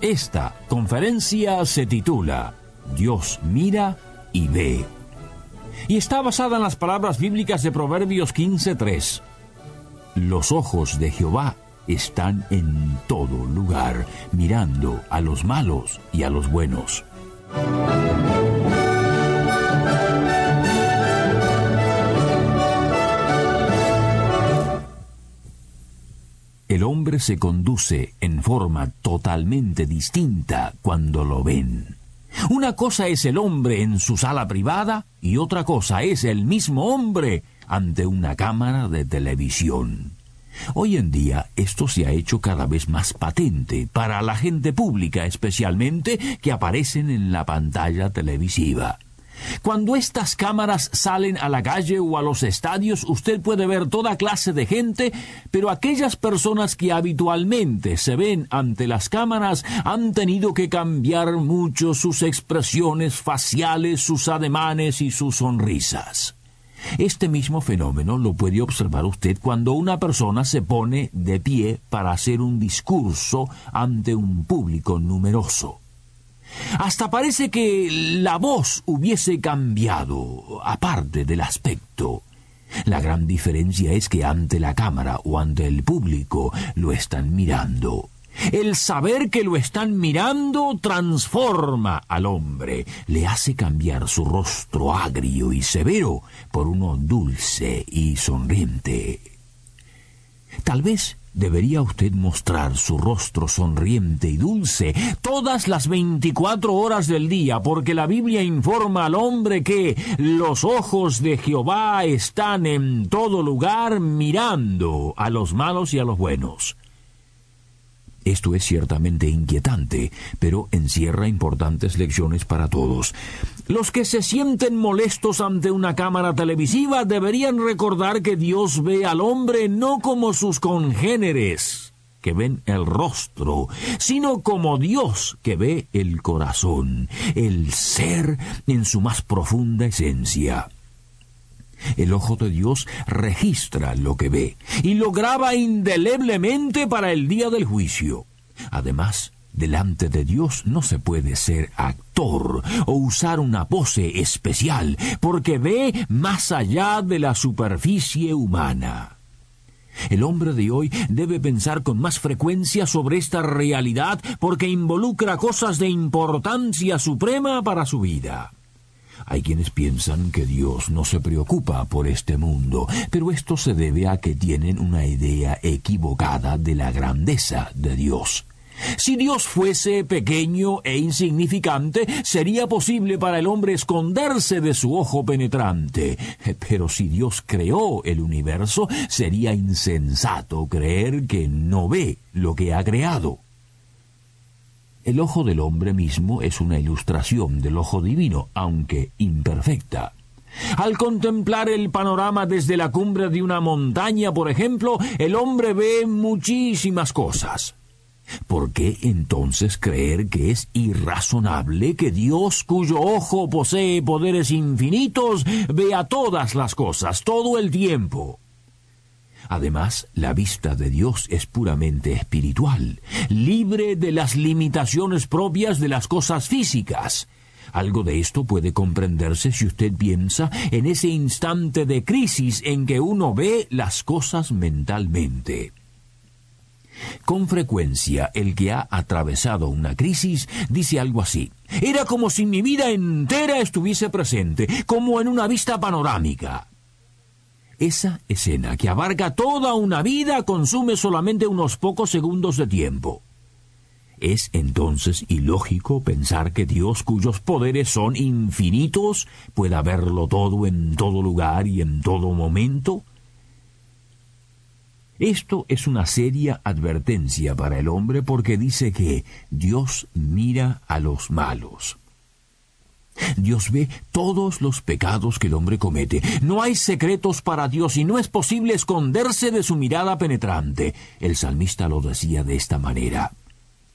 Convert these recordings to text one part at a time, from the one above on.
Esta conferencia se titula Dios mira y ve. Y está basada en las palabras bíblicas de Proverbios 15.3. Los ojos de Jehová están en todo lugar, mirando a los malos y a los buenos. El hombre se conduce en forma totalmente distinta cuando lo ven. Una cosa es el hombre en su sala privada y otra cosa es el mismo hombre ante una cámara de televisión. Hoy en día esto se ha hecho cada vez más patente para la gente pública especialmente que aparecen en la pantalla televisiva. Cuando estas cámaras salen a la calle o a los estadios, usted puede ver toda clase de gente, pero aquellas personas que habitualmente se ven ante las cámaras han tenido que cambiar mucho sus expresiones faciales, sus ademanes y sus sonrisas. Este mismo fenómeno lo puede observar usted cuando una persona se pone de pie para hacer un discurso ante un público numeroso. Hasta parece que la voz hubiese cambiado, aparte del aspecto. La gran diferencia es que ante la cámara o ante el público lo están mirando. El saber que lo están mirando transforma al hombre, le hace cambiar su rostro agrio y severo por uno dulce y sonriente. Tal vez debería usted mostrar su rostro sonriente y dulce todas las veinticuatro horas del día, porque la Biblia informa al hombre que los ojos de Jehová están en todo lugar mirando a los malos y a los buenos. Esto es ciertamente inquietante, pero encierra importantes lecciones para todos. Los que se sienten molestos ante una cámara televisiva deberían recordar que Dios ve al hombre no como sus congéneres, que ven el rostro, sino como Dios que ve el corazón, el ser en su más profunda esencia. El ojo de Dios registra lo que ve y lo graba indeleblemente para el día del juicio. Además, delante de Dios no se puede ser actor o usar una pose especial, porque ve más allá de la superficie humana. El hombre de hoy debe pensar con más frecuencia sobre esta realidad porque involucra cosas de importancia suprema para su vida. Hay quienes piensan que Dios no se preocupa por este mundo, pero esto se debe a que tienen una idea equivocada de la grandeza de Dios. Si Dios fuese pequeño e insignificante, sería posible para el hombre esconderse de su ojo penetrante. Pero si Dios creó el universo, sería insensato creer que no ve lo que ha creado. El ojo del hombre mismo es una ilustración del ojo divino, aunque imperfecta. Al contemplar el panorama desde la cumbre de una montaña, por ejemplo, el hombre ve muchísimas cosas. ¿Por qué entonces creer que es irrazonable que Dios, cuyo ojo posee poderes infinitos, vea todas las cosas todo el tiempo? Además, la vista de Dios es puramente espiritual, libre de las limitaciones propias de las cosas físicas. Algo de esto puede comprenderse si usted piensa en ese instante de crisis en que uno ve las cosas mentalmente. Con frecuencia el que ha atravesado una crisis dice algo así. Era como si mi vida entera estuviese presente, como en una vista panorámica. Esa escena que abarca toda una vida consume solamente unos pocos segundos de tiempo. ¿Es entonces ilógico pensar que Dios, cuyos poderes son infinitos, pueda verlo todo en todo lugar y en todo momento? Esto es una seria advertencia para el hombre porque dice que Dios mira a los malos. Dios ve todos los pecados que el hombre comete. No hay secretos para Dios y no es posible esconderse de su mirada penetrante. El salmista lo decía de esta manera.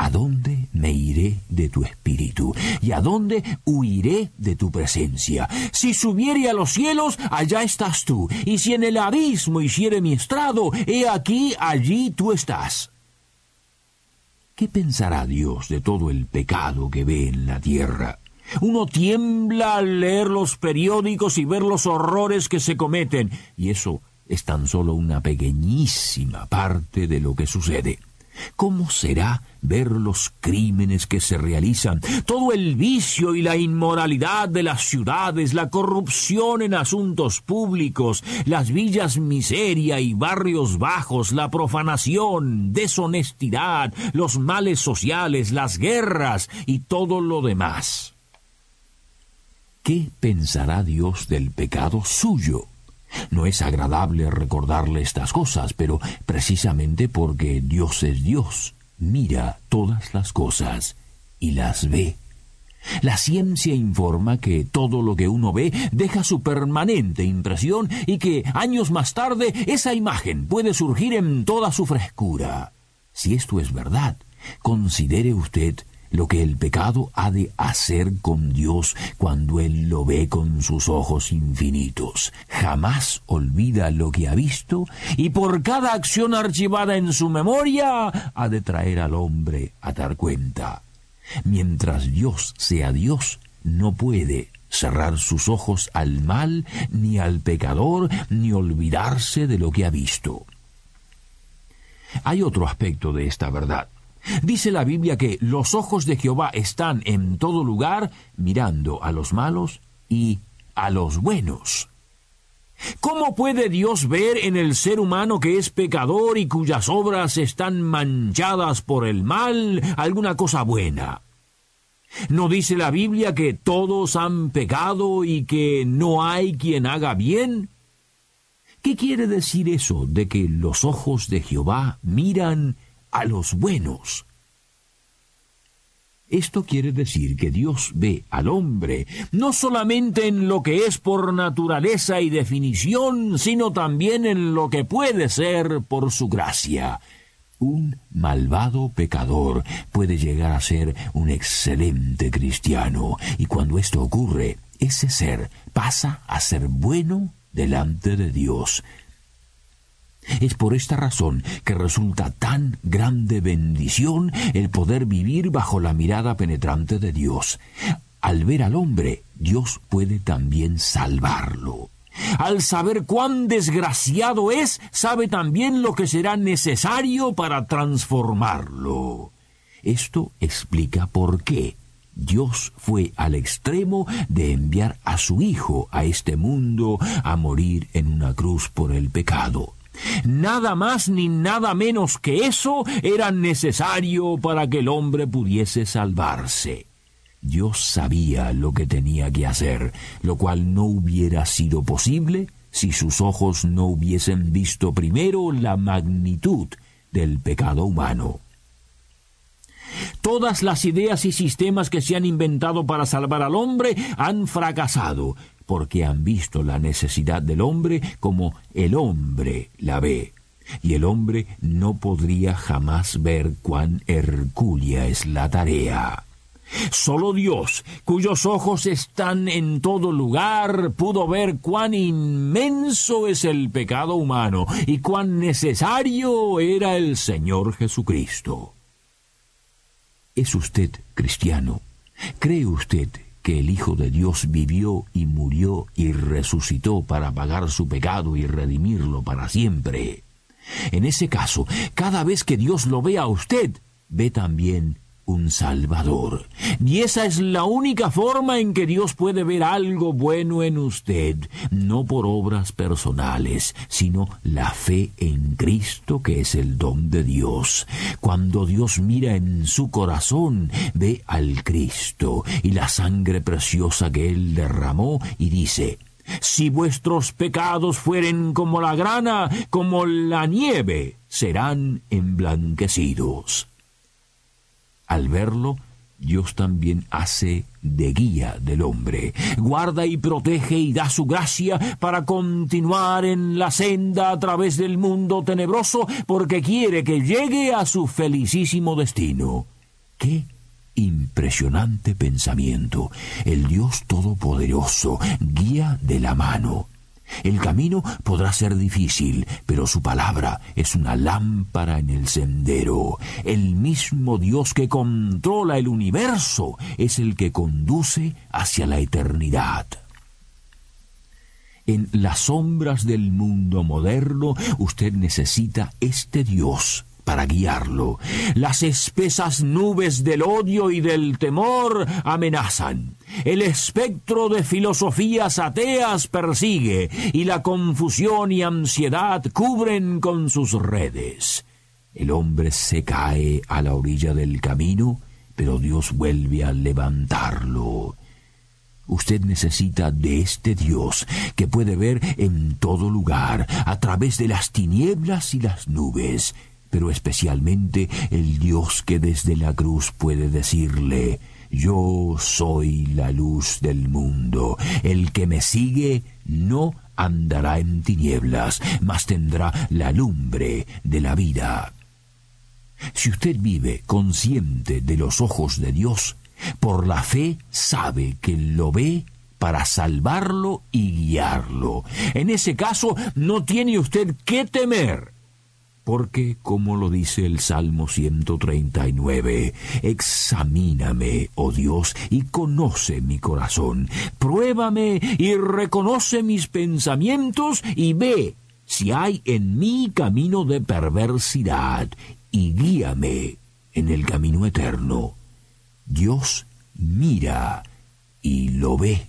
¿A dónde me iré de tu espíritu? ¿Y a dónde huiré de tu presencia? Si subiere a los cielos, allá estás tú. Y si en el abismo hiciere mi estrado, he aquí, allí tú estás. ¿Qué pensará Dios de todo el pecado que ve en la tierra? Uno tiembla al leer los periódicos y ver los horrores que se cometen, y eso es tan solo una pequeñísima parte de lo que sucede. ¿Cómo será ver los crímenes que se realizan, todo el vicio y la inmoralidad de las ciudades, la corrupción en asuntos públicos, las villas miseria y barrios bajos, la profanación, deshonestidad, los males sociales, las guerras y todo lo demás? ¿Qué pensará Dios del pecado suyo? No es agradable recordarle estas cosas, pero precisamente porque Dios es Dios, mira todas las cosas y las ve. La ciencia informa que todo lo que uno ve deja su permanente impresión y que años más tarde esa imagen puede surgir en toda su frescura. Si esto es verdad, considere usted lo que el pecado ha de hacer con Dios cuando Él lo ve con sus ojos infinitos. Jamás olvida lo que ha visto y por cada acción archivada en su memoria ha de traer al hombre a dar cuenta. Mientras Dios sea Dios, no puede cerrar sus ojos al mal, ni al pecador, ni olvidarse de lo que ha visto. Hay otro aspecto de esta verdad. Dice la Biblia que los ojos de Jehová están en todo lugar mirando a los malos y a los buenos. ¿Cómo puede Dios ver en el ser humano que es pecador y cuyas obras están manchadas por el mal alguna cosa buena? ¿No dice la Biblia que todos han pecado y que no hay quien haga bien? ¿Qué quiere decir eso de que los ojos de Jehová miran a los buenos. Esto quiere decir que Dios ve al hombre no solamente en lo que es por naturaleza y definición, sino también en lo que puede ser por su gracia. Un malvado pecador puede llegar a ser un excelente cristiano, y cuando esto ocurre, ese ser pasa a ser bueno delante de Dios. Es por esta razón que resulta tan grande bendición el poder vivir bajo la mirada penetrante de Dios. Al ver al hombre, Dios puede también salvarlo. Al saber cuán desgraciado es, sabe también lo que será necesario para transformarlo. Esto explica por qué Dios fue al extremo de enviar a su Hijo a este mundo a morir en una cruz por el pecado. Nada más ni nada menos que eso era necesario para que el hombre pudiese salvarse. Dios sabía lo que tenía que hacer, lo cual no hubiera sido posible si sus ojos no hubiesen visto primero la magnitud del pecado humano. Todas las ideas y sistemas que se han inventado para salvar al hombre han fracasado, porque han visto la necesidad del hombre como el hombre la ve. Y el hombre no podría jamás ver cuán hercúlea es la tarea. Solo Dios, cuyos ojos están en todo lugar, pudo ver cuán inmenso es el pecado humano y cuán necesario era el Señor Jesucristo. ¿Es usted cristiano? ¿Cree usted que el Hijo de Dios vivió y murió y resucitó para pagar su pecado y redimirlo para siempre. En ese caso, cada vez que Dios lo ve a usted, ve también un Salvador. Y esa es la única forma en que Dios puede ver algo bueno en usted, no por obras personales, sino la fe en Cristo que es el don de Dios. Cuando Dios mira en su corazón, ve al Cristo y la sangre preciosa que Él derramó y dice, Si vuestros pecados fueren como la grana, como la nieve, serán emblanquecidos. Al verlo, Dios también hace de guía del hombre, guarda y protege y da su gracia para continuar en la senda a través del mundo tenebroso porque quiere que llegue a su felicísimo destino. ¡Qué impresionante pensamiento! El Dios Todopoderoso, guía de la mano. El camino podrá ser difícil, pero su palabra es una lámpara en el sendero. El mismo Dios que controla el universo es el que conduce hacia la eternidad. En las sombras del mundo moderno usted necesita este Dios para guiarlo. Las espesas nubes del odio y del temor amenazan. El espectro de filosofías ateas persigue y la confusión y ansiedad cubren con sus redes. El hombre se cae a la orilla del camino, pero Dios vuelve a levantarlo. Usted necesita de este Dios que puede ver en todo lugar, a través de las tinieblas y las nubes, pero especialmente el Dios que desde la cruz puede decirle, yo soy la luz del mundo, el que me sigue no andará en tinieblas, mas tendrá la lumbre de la vida. Si usted vive consciente de los ojos de Dios, por la fe sabe que lo ve para salvarlo y guiarlo. En ese caso no tiene usted que temer porque, como lo dice el Salmo 139, examíname, oh Dios, y conoce mi corazón, pruébame y reconoce mis pensamientos y ve si hay en mí camino de perversidad, y guíame en el camino eterno. Dios mira y lo ve.